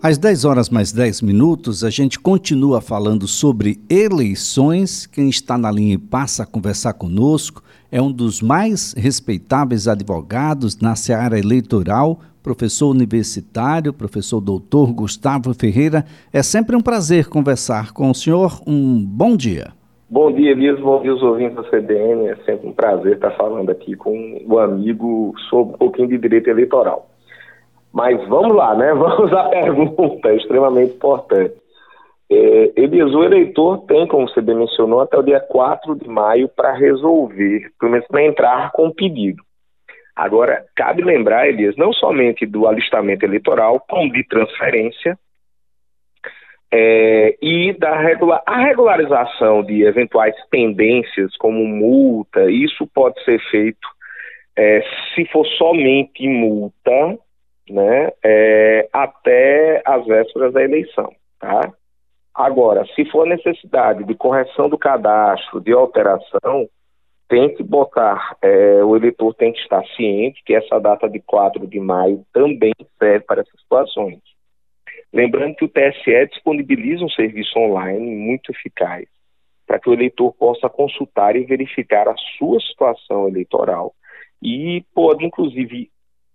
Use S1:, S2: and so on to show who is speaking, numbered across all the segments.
S1: Às 10 horas mais 10 minutos, a gente continua falando sobre eleições. Quem está na linha e passa a conversar conosco é um dos mais respeitáveis advogados na seara eleitoral, professor universitário, professor doutor Gustavo Ferreira. É sempre um prazer conversar com o senhor. Um bom dia.
S2: Bom dia, Elias. Bom dia, os ouvintes da CBN. É sempre um prazer estar falando aqui com o amigo sobre um pouquinho de direito eleitoral. Mas vamos lá, né? Vamos à pergunta, extremamente importante. É, Elias, o eleitor tem, como você bem mencionou, até o dia 4 de maio para resolver, pelo menos para entrar com o pedido. Agora, cabe lembrar, Elias, não somente do alistamento eleitoral, como de transferência é, e da a regularização de eventuais pendências, como multa, isso pode ser feito é, se for somente multa, né, é, até as vésperas da eleição, tá? Agora, se for necessidade de correção do cadastro, de alteração, tem que botar, é, o eleitor tem que estar ciente que essa data de 4 de maio também serve para essas situações. Lembrando que o TSE disponibiliza um serviço online muito eficaz para que o eleitor possa consultar e verificar a sua situação eleitoral e pode, inclusive,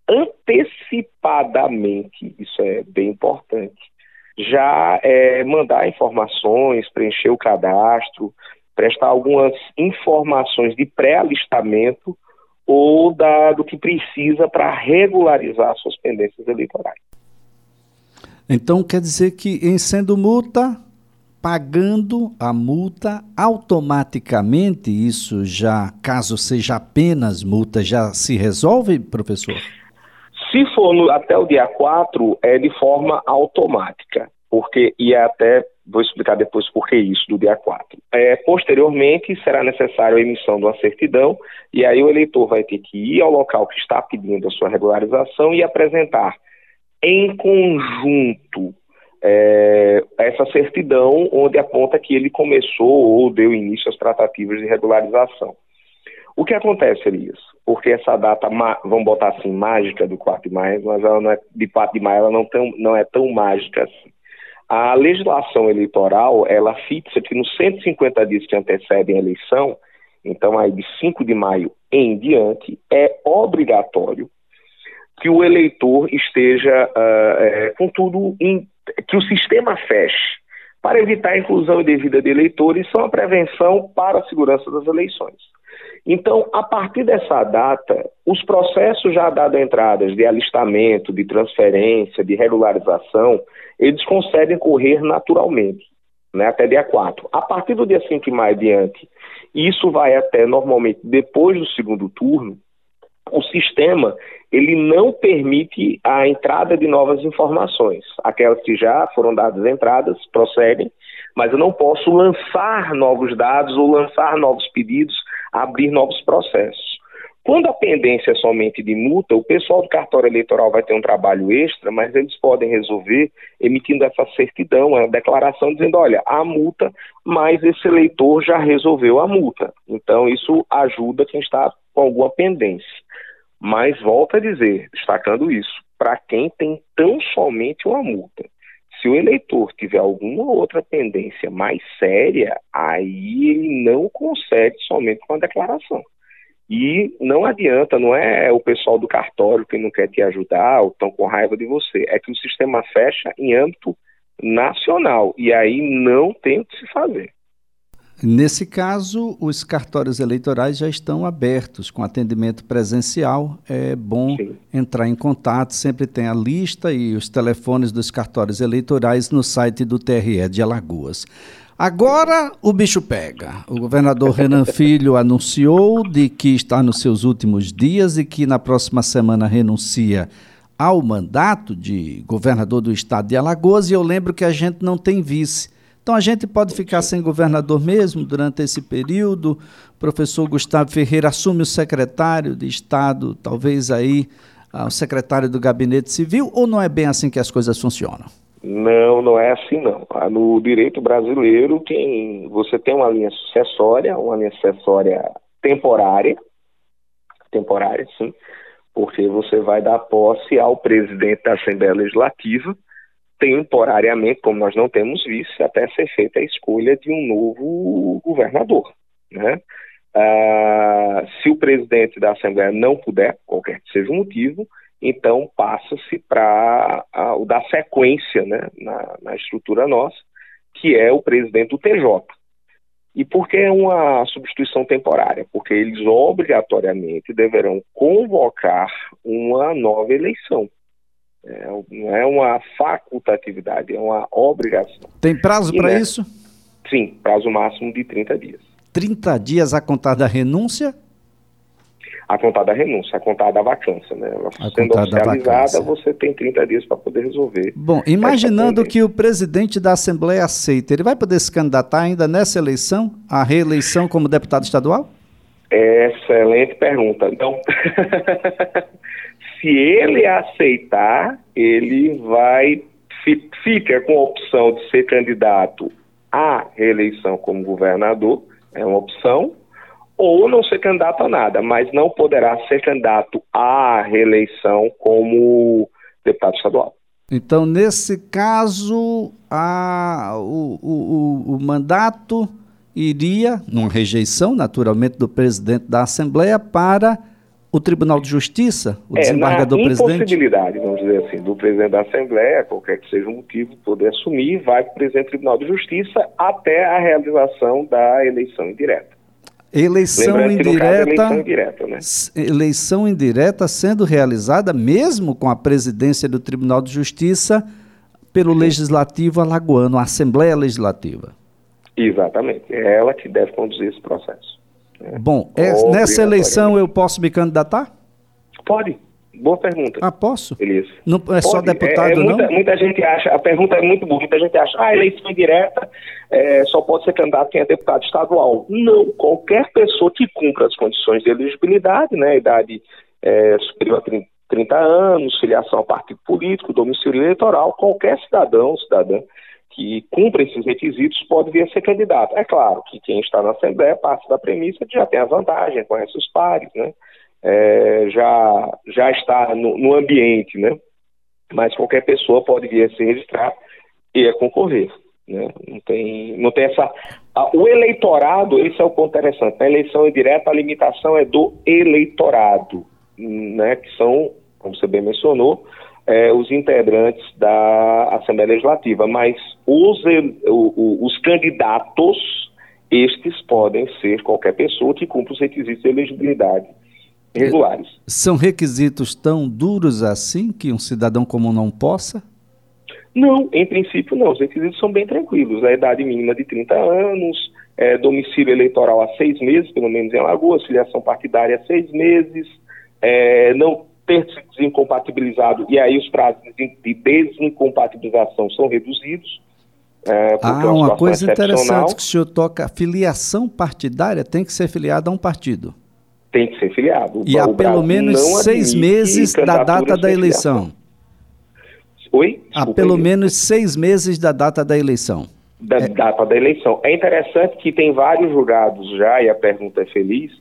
S2: antecipadamente, isso é bem importante, já é, mandar informações, preencher o cadastro, prestar algumas informações de pré-alistamento ou da, do que precisa para regularizar suas pendências eleitorais.
S1: Então quer dizer que em sendo multa, pagando a multa automaticamente, isso já, caso seja apenas multa, já se resolve, professor?
S2: Se for no, até o dia 4, é de forma automática, porque, e é até vou explicar depois por que isso do dia 4. É, posteriormente, será necessário a emissão de uma certidão, e aí o eleitor vai ter que ir ao local que está pedindo a sua regularização e apresentar em conjunto é, essa certidão onde aponta que ele começou ou deu início às tratativas de regularização. O que acontece, Elias? Porque essa data, vamos botar assim, mágica do 4 de maio, mas ela não é, de 4 de maio ela não, tão, não é tão mágica assim. A legislação eleitoral, ela fixa que nos 150 dias que antecedem a eleição, então aí de 5 de maio em diante, é obrigatório que o eleitor esteja uh, é, com tudo, que o sistema feche, para evitar a inclusão indevida de eleitores, são a prevenção para a segurança das eleições. Então, a partir dessa data, os processos já dado entradas de alistamento, de transferência, de regularização, eles conseguem correr naturalmente, né, até dia 4. A partir do dia 5 e mais adiante, isso vai até normalmente depois do segundo turno, o sistema ele não permite a entrada de novas informações. Aquelas que já foram dadas entradas prosseguem, mas eu não posso lançar novos dados ou lançar novos pedidos abrir novos processos. Quando a pendência é somente de multa, o pessoal do cartório eleitoral vai ter um trabalho extra, mas eles podem resolver emitindo essa certidão, a declaração dizendo, olha, a multa, mas esse eleitor já resolveu a multa. Então isso ajuda quem está com alguma pendência. Mas volta a dizer, destacando isso, para quem tem tão somente uma multa. Se o eleitor tiver alguma outra pendência mais séria, aí ele não consegue somente com a declaração. E não adianta, não é o pessoal do cartório que não quer te ajudar ou estão com raiva de você. É que o sistema fecha em âmbito nacional e aí não tem o que se fazer.
S1: Nesse caso, os cartórios eleitorais já estão abertos com atendimento presencial. É bom Sim. entrar em contato, sempre tem a lista e os telefones dos cartórios eleitorais no site do TRE de Alagoas. Agora o bicho pega. O governador Renan Filho anunciou de que está nos seus últimos dias e que na próxima semana renuncia ao mandato de governador do estado de Alagoas. E eu lembro que a gente não tem vice. Então a gente pode ficar sem governador mesmo durante esse período. O professor Gustavo Ferreira assume o secretário de Estado, talvez aí ah, o secretário do Gabinete Civil, ou não é bem assim que as coisas funcionam?
S2: Não, não é assim não. Ah, no direito brasileiro, quem, você tem uma linha sucessória, uma linha sucessória temporária, temporária sim, porque você vai dar posse ao presidente da Assembleia Legislativa, temporariamente, como nós não temos vice, até ser feita a escolha de um novo governador. Né? Ah, se o presidente da Assembleia não puder, qualquer que seja o motivo, então passa-se para o da sequência né, na, na estrutura nossa, que é o presidente do TJ. E por que é uma substituição temporária? Porque eles obrigatoriamente deverão convocar uma nova eleição. É, não é uma facultatividade, é uma obrigação.
S1: Tem prazo para isso?
S2: Sim, prazo máximo de 30 dias.
S1: 30 dias a contar da renúncia?
S2: A contar da renúncia, a contar da vacância, né? Ela a sendo oficializada, você tem 30 dias para poder resolver.
S1: Bom, imaginando que o presidente da Assembleia aceita, ele vai poder se candidatar ainda nessa eleição, a reeleição como deputado estadual?
S2: Excelente pergunta. Então, se ele aceitar, ele vai fica com a opção de ser candidato à reeleição como governador, é uma opção, ou não ser candidato a nada, mas não poderá ser candidato à reeleição como deputado estadual.
S1: Então, nesse caso, a, o, o, o mandato iria, numa rejeição, naturalmente, do presidente da Assembleia, para o Tribunal de Justiça, o
S2: é,
S1: desembargador
S2: na
S1: presidente?
S2: impossibilidade, vamos dizer assim, do presidente da Assembleia, qualquer que seja o motivo, poder assumir, vai para o presidente do Tribunal de Justiça até a realização da eleição indireta.
S1: Eleição indireta,
S2: caso, eleição indireta, né?
S1: eleição indireta sendo realizada mesmo com a presidência do Tribunal de Justiça pelo Sim. Legislativo Alagoano, a Assembleia Legislativa.
S2: Exatamente, é ela que deve conduzir esse processo.
S1: Bom, é, nessa eleição eu posso me candidatar?
S2: Pode. Boa pergunta.
S1: Ah, posso?
S2: Beleza.
S1: Não é Pode. só deputado, é,
S2: é,
S1: muita,
S2: não? Muita gente acha, a pergunta é muito boa, muita gente acha, ah, eleição indireta é, só pode ser candidato quem é deputado estadual. Não, qualquer pessoa que cumpra as condições de elegibilidade, né, idade é, superior a 30, 30 anos, filiação a partido político, domicílio eleitoral, qualquer cidadão, cidadã que cumpra esses requisitos pode vir a ser candidato. É claro que quem está na Assembleia parte da premissa de já tem a vantagem, conhece os pares, né? É, já, já está no, no, ambiente, né? Mas qualquer pessoa pode vir a se registrar e a concorrer, né? Não tem, não tem essa... O eleitorado, esse é o ponto interessante, na eleição indireta a limitação é do eleitorado, né? Que são, como você bem mencionou, é, os integrantes da Assembleia Legislativa, mas os, os candidatos, estes podem ser qualquer pessoa que cumpra os requisitos de elegibilidade regulares.
S1: São requisitos tão duros assim que um cidadão comum não possa?
S2: Não, em princípio não. Os requisitos são bem tranquilos. A idade mínima de 30 anos, é, domicílio eleitoral há seis meses, pelo menos em Alagoas, filiação partidária há seis meses, é, não ter se desincompatibilizado, e aí os prazos de desincompatibilização são reduzidos.
S1: É, ah, uma coisa interessante que o senhor toca, filiação partidária tem que ser filiada a um partido.
S2: Tem que ser filiado.
S1: E há pelo menos seis meses da data da eleição.
S2: Oi?
S1: Desculpa há pelo aí. menos seis meses da data da eleição.
S2: Da é. data da eleição. É interessante que tem vários julgados já, e a pergunta é feliz,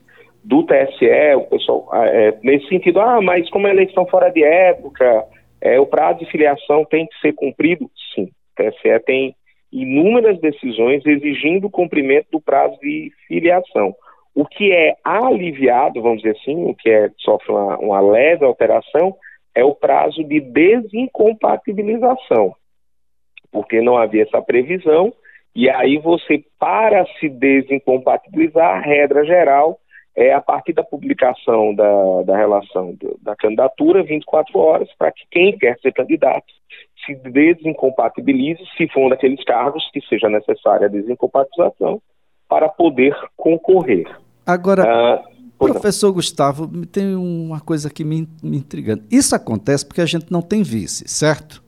S2: do TSE, o pessoal, ah, é, nesse sentido, ah, mas como é eleição fora de época, é, o prazo de filiação tem que ser cumprido? Sim, o TSE tem inúmeras decisões exigindo o cumprimento do prazo de filiação. O que é aliviado, vamos dizer assim, o que é, sofre uma, uma leve alteração, é o prazo de desincompatibilização, porque não havia essa previsão, e aí você, para se desincompatibilizar, a regra geral é a partir da publicação da, da relação do, da candidatura, 24 horas, para que quem quer ser candidato se desincompatibilize, se for um daqueles cargos que seja necessária a desincompatibilização, para poder concorrer.
S1: Agora, ah, professor não. Gustavo, tem uma coisa que me, me intrigando. Isso acontece porque a gente não tem vice, certo?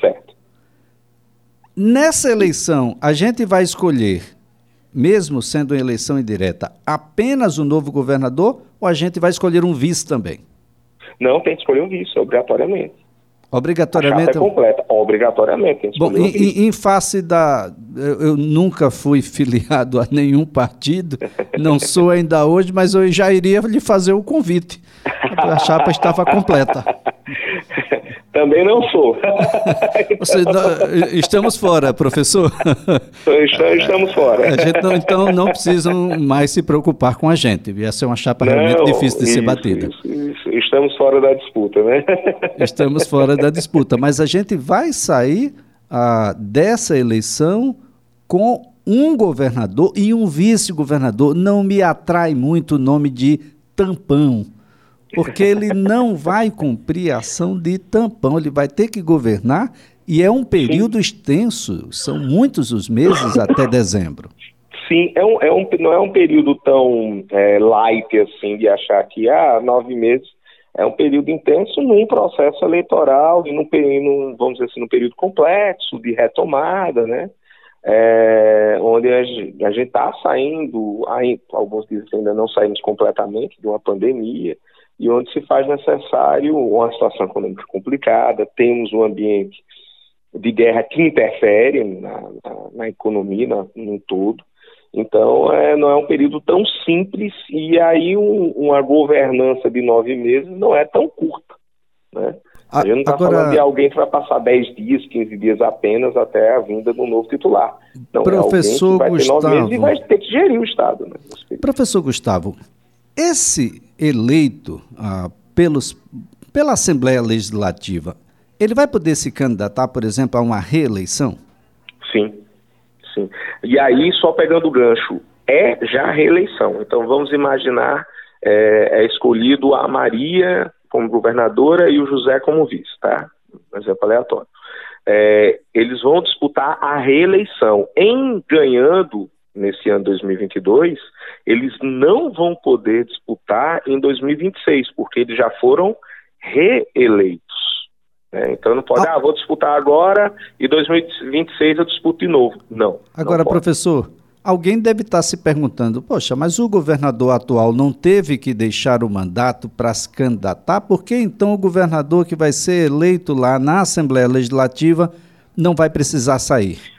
S2: Certo.
S1: Nessa eleição, a gente vai escolher mesmo sendo uma eleição indireta, apenas o novo governador ou a gente vai escolher um vice também?
S2: Não, tem que escolher um vice, obrigatoriamente.
S1: Obrigatoriamente?
S2: A é completa, obrigatoriamente.
S1: Bom, um em, em, face da. Eu, eu, nunca fui filiado a nenhum partido, não sou ainda hoje, mas eu já iria lhe fazer o convite. A chapa estava completa.
S2: Também não sou.
S1: Estamos fora, professor.
S2: Estamos fora.
S1: A gente não, então não precisam mais se preocupar com a gente. Essa é uma chapa não, realmente difícil de isso, ser batida.
S2: Isso, isso. Estamos fora da disputa, né?
S1: Estamos fora da disputa, mas a gente vai sair ah, dessa eleição com um governador e um vice-governador. Não me atrai muito o nome de tampão porque ele não vai cumprir a ação de tampão, ele vai ter que governar e é um período Sim. extenso, são muitos os meses até dezembro.
S2: Sim, é um, é um, não é um período tão é, light assim de achar que ah, nove meses é um período intenso num processo eleitoral e num, num vamos dizer assim, num período complexo de retomada, né? É, onde a gente está saindo, aí, alguns dizem que ainda não saímos completamente de uma pandemia, e onde se faz necessário uma situação econômica complicada, temos um ambiente de guerra que interfere na, na, na economia na, no todo. Então, é, não é um período tão simples e aí um, uma governança de nove meses não é tão curta. Né? A, gente não está Agora... falando de alguém que vai passar dez dias, quinze dias apenas até a vinda do novo titular.
S1: Não, Professor é vai Gustavo... ter nove meses
S2: e vai ter que gerir o Estado. Né?
S1: Professor Gustavo, esse eleito ah, pelos, pela Assembleia Legislativa, ele vai poder se candidatar, por exemplo, a uma reeleição?
S2: Sim, sim. E aí, só pegando o gancho, é já reeleição. Então, vamos imaginar, é, é escolhido a Maria como governadora e o José como vice, tá? Um exemplo aleatório. É, eles vão disputar a reeleição. Em ganhando nesse ano 2022, eles não vão poder disputar em 2026, porque eles já foram reeleitos. Né? Então não pode, ah. ah, vou disputar agora e 2026 eu disputo de novo. Não.
S1: Agora,
S2: não
S1: professor, alguém deve estar se perguntando: poxa, mas o governador atual não teve que deixar o mandato para se candidatar? Por que então o governador que vai ser eleito lá na Assembleia Legislativa não vai precisar sair?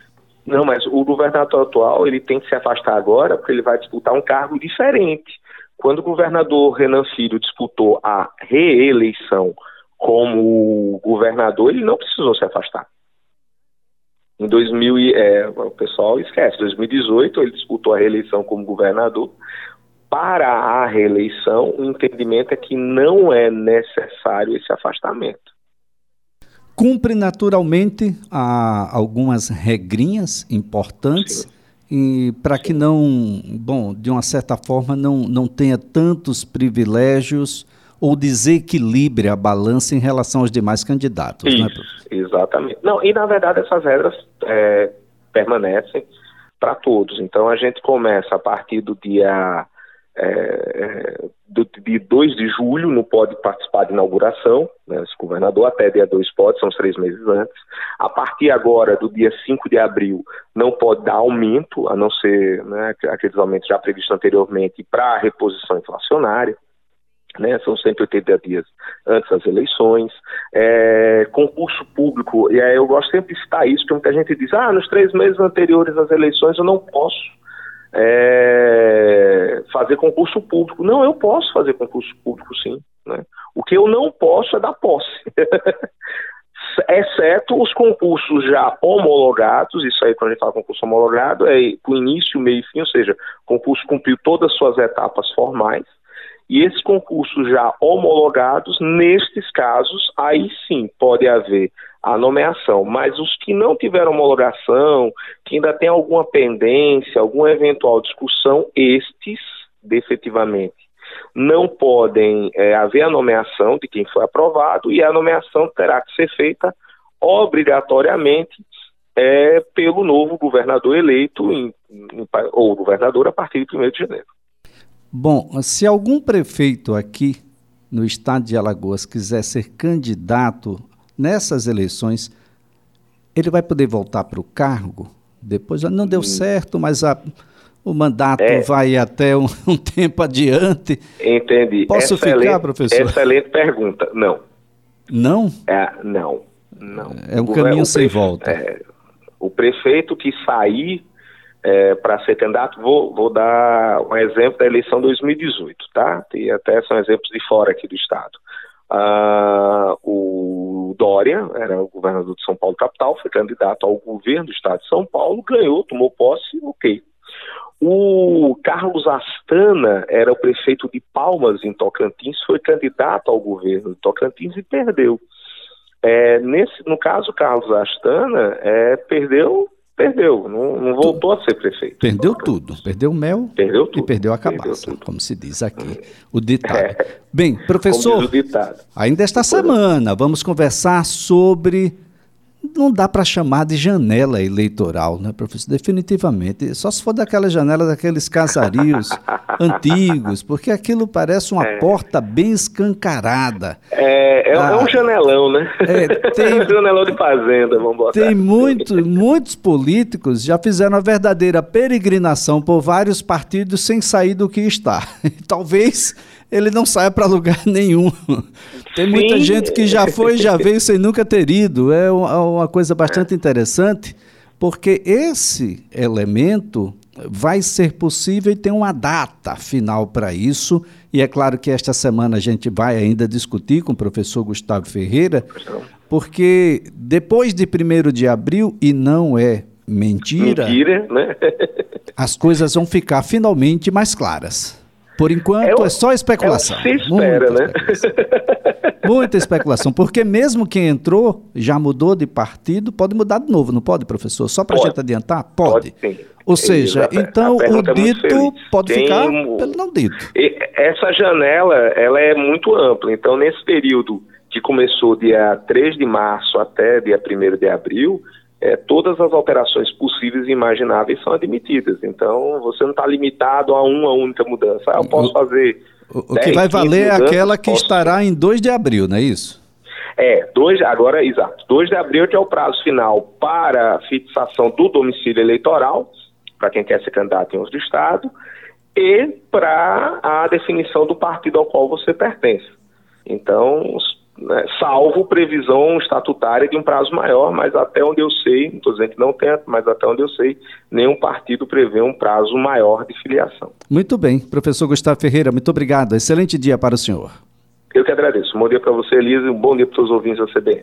S2: Não, mas o governador atual ele tem que se afastar agora porque ele vai disputar um cargo diferente. Quando o governador Renan Filho disputou a reeleição como governador, ele não precisou se afastar. Em 2000, é, o pessoal esquece, 2018 ele disputou a reeleição como governador. Para a reeleição, o entendimento é que não é necessário esse afastamento
S1: cumpre naturalmente algumas regrinhas importantes e para que não, bom, de uma certa forma não, não tenha tantos privilégios ou desequilibre a balança em relação aos demais candidatos,
S2: Isso, né, Exatamente. Não, e na verdade essas regras é, permanecem para todos. Então a gente começa a partir do dia é, é do, de 2 de julho não pode participar de inauguração, né, esse governador, até dia 2 pode, são três meses antes. A partir agora, do dia 5 de abril, não pode dar aumento, a não ser né, aqueles aumentos já previstos anteriormente para a reposição inflacionária. Né, são 180 dias antes das eleições. É, concurso público, e aí eu gosto sempre de citar isso, porque muita gente diz, ah, nos três meses anteriores às eleições eu não posso é, fazer concurso público. Não, eu posso fazer concurso público, sim. Né? O que eu não posso é dar posse. Exceto os concursos já homologados, isso aí quando a gente fala concurso homologado, é com início, meio e fim, ou seja, o concurso cumpriu todas as suas etapas formais, e esses concursos já homologados, nestes casos, aí sim pode haver a nomeação. Mas os que não tiveram homologação, que ainda tem alguma pendência, alguma eventual discussão, estes, definitivamente, não podem é, haver a nomeação de quem foi aprovado e a nomeação terá que ser feita obrigatoriamente é, pelo novo governador eleito em, em, ou governador a partir de 1 de janeiro.
S1: Bom, se algum prefeito aqui no estado de Alagoas quiser ser candidato nessas eleições, ele vai poder voltar para o cargo? Depois não deu hum. certo, mas a, o mandato é. vai até um, um, tempo adiante.
S2: Entendi.
S1: Posso excelente, ficar, professor?
S2: Excelente pergunta. Não.
S1: Não?
S2: É, não. Não.
S1: É um o, caminho o sem volta. É,
S2: o prefeito que sair é, para ser candidato, vou, vou, dar um exemplo da eleição 2018, tá? E até são exemplos de fora aqui do estado. Ah, o Dória, era o governador de São Paulo capital, foi candidato ao governo do estado de São Paulo, ganhou, tomou posse, ok. O Carlos Astana era o prefeito de Palmas, em Tocantins, foi candidato ao governo de Tocantins e perdeu. É, nesse, no caso, Carlos Astana é, perdeu, perdeu, não, não voltou a ser prefeito.
S1: Perdeu tudo, perdeu o mel
S2: perdeu tudo,
S1: e perdeu a cabaça, perdeu como se diz aqui, o ditado. É, Bem, professor,
S2: ditado.
S1: ainda esta semana vamos conversar sobre não dá para chamar de janela eleitoral, né, professor? Definitivamente. Só se for daquela janela daqueles casarios antigos, porque aquilo parece uma é. porta bem escancarada.
S2: É, é, ah, é um janelão, né? É, tem, um janelão de fazenda, vamos botar.
S1: Tem muito, muitos políticos já fizeram a verdadeira peregrinação por vários partidos sem sair do que está. Talvez ele não saia para lugar nenhum. Tem Sim. muita gente que já foi e já veio sem nunca ter ido. É uma coisa bastante interessante, porque esse elemento vai ser possível e tem uma data final para isso. E é claro que esta semana a gente vai ainda discutir com o professor Gustavo Ferreira, porque depois de 1 de abril, e não é mentira,
S2: mentira né?
S1: as coisas vão ficar finalmente mais claras. Por enquanto é, é só especulação.
S2: É se espera, Muita né?
S1: Especulação. Muita especulação, porque mesmo quem entrou, já mudou de partido, pode mudar de novo, não pode, professor? Só para a gente adiantar? Pode. pode sim. Ou seja, então o é dito pode Tem ficar pelo não dito.
S2: Essa janela, ela é muito ampla, então nesse período que começou dia 3 de março até dia 1 de abril, é, todas as alterações possíveis e imagináveis são admitidas. Então, você não está limitado a uma única mudança. Ah, eu posso fazer.
S1: O, o 10, que vai valer é aquela que estará em 2 de abril, não é isso?
S2: É, dois, agora, exato. 2 de abril que é o prazo final para a fixação do domicílio eleitoral, para quem quer ser candidato em outro estado, e para a definição do partido ao qual você pertence. Então, né, salvo previsão estatutária de um prazo maior, mas até onde eu sei, não estou dizendo que não tem, mas até onde eu sei, nenhum partido prevê um prazo maior de filiação.
S1: Muito bem. Professor Gustavo Ferreira, muito obrigado. Excelente dia para o senhor.
S2: Eu que agradeço. Um bom dia para você, Elisa, e um bom dia para os ouvintes da CBN.